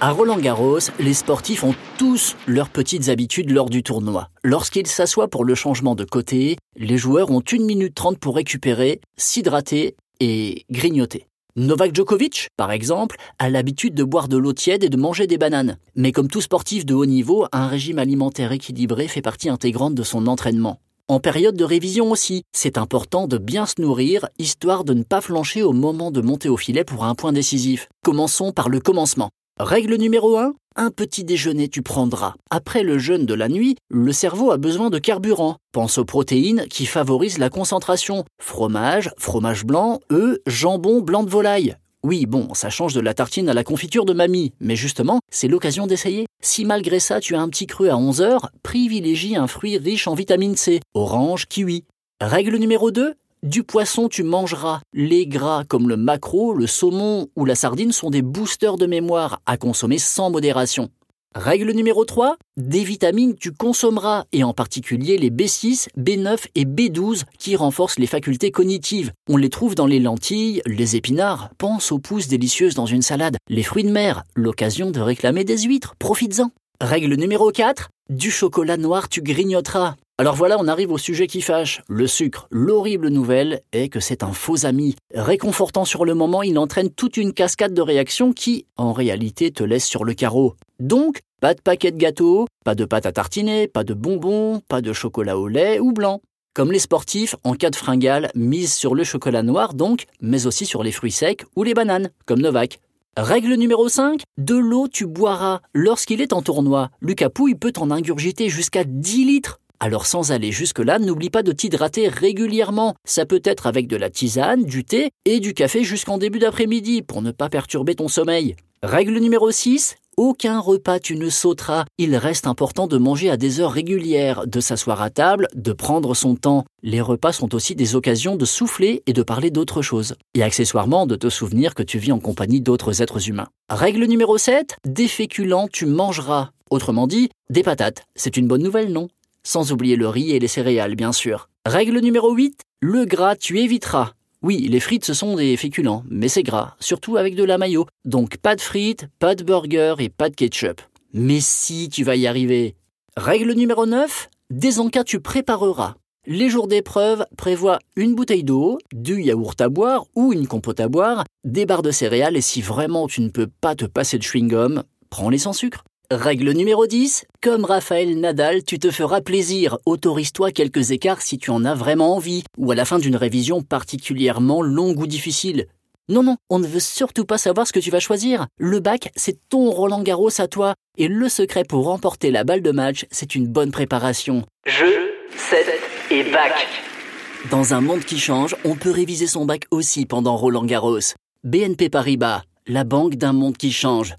À Roland Garros, les sportifs ont tous leurs petites habitudes lors du tournoi. Lorsqu'ils s'assoient pour le changement de côté, les joueurs ont 1 minute 30 pour récupérer, s'hydrater et grignoter. Novak Djokovic, par exemple, a l'habitude de boire de l'eau tiède et de manger des bananes. Mais comme tout sportif de haut niveau, un régime alimentaire équilibré fait partie intégrante de son entraînement. En période de révision aussi, c'est important de bien se nourrir, histoire de ne pas flancher au moment de monter au filet pour un point décisif. Commençons par le commencement. Règle numéro 1, un petit déjeuner tu prendras. Après le jeûne de la nuit, le cerveau a besoin de carburant. Pense aux protéines qui favorisent la concentration. Fromage, fromage blanc, œufs, jambon, blanc de volaille. Oui, bon, ça change de la tartine à la confiture de mamie, mais justement, c'est l'occasion d'essayer. Si malgré ça tu as un petit creux à 11 heures, privilégie un fruit riche en vitamine C, orange, kiwi. Règle numéro 2, du poisson, tu mangeras. Les gras comme le maquereau, le saumon ou la sardine sont des boosters de mémoire à consommer sans modération. Règle numéro 3, des vitamines tu consommeras, et en particulier les B6, B9 et B12 qui renforcent les facultés cognitives. On les trouve dans les lentilles, les épinards, pense aux pousses délicieuses dans une salade, les fruits de mer, l'occasion de réclamer des huîtres, profites-en. Règle numéro 4, du chocolat noir tu grignoteras. Alors voilà, on arrive au sujet qui fâche, le sucre. L'horrible nouvelle est que c'est un faux ami. Réconfortant sur le moment, il entraîne toute une cascade de réactions qui, en réalité, te laisse sur le carreau. Donc, pas de paquet de gâteaux, pas de pâte à tartiner, pas de bonbons, pas de chocolat au lait ou blanc. Comme les sportifs, en cas de fringale, mise sur le chocolat noir donc, mais aussi sur les fruits secs ou les bananes, comme Novak. Règle numéro 5, de l'eau tu boiras lorsqu'il est en tournoi. Lucas Pouille peut en ingurgiter jusqu'à 10 litres. Alors sans aller jusque-là, n'oublie pas de t'hydrater régulièrement. Ça peut être avec de la tisane, du thé et du café jusqu'en début d'après-midi pour ne pas perturber ton sommeil. Règle numéro 6, aucun repas tu ne sauteras. Il reste important de manger à des heures régulières, de s'asseoir à table, de prendre son temps. Les repas sont aussi des occasions de souffler et de parler d'autre chose. Et accessoirement de te souvenir que tu vis en compagnie d'autres êtres humains. Règle numéro 7, des féculents tu mangeras. Autrement dit, des patates. C'est une bonne nouvelle, non? Sans oublier le riz et les céréales, bien sûr. Règle numéro 8, le gras, tu éviteras. Oui, les frites, ce sont des féculents, mais c'est gras, surtout avec de la mayo. Donc pas de frites, pas de burger et pas de ketchup. Mais si, tu vas y arriver. Règle numéro 9, des encas tu prépareras. Les jours d'épreuve prévoient une bouteille d'eau, du yaourt à boire ou une compote à boire, des barres de céréales et si vraiment tu ne peux pas te passer de chewing-gum, prends-les sans sucre. Règle numéro 10. Comme Raphaël Nadal, tu te feras plaisir. Autorise-toi quelques écarts si tu en as vraiment envie, ou à la fin d'une révision particulièrement longue ou difficile. Non, non, on ne veut surtout pas savoir ce que tu vas choisir. Le bac, c'est ton Roland Garros à toi. Et le secret pour remporter la balle de match, c'est une bonne préparation. Jeu, set et bac. Dans un monde qui change, on peut réviser son bac aussi pendant Roland Garros. BNP Paribas, la banque d'un monde qui change.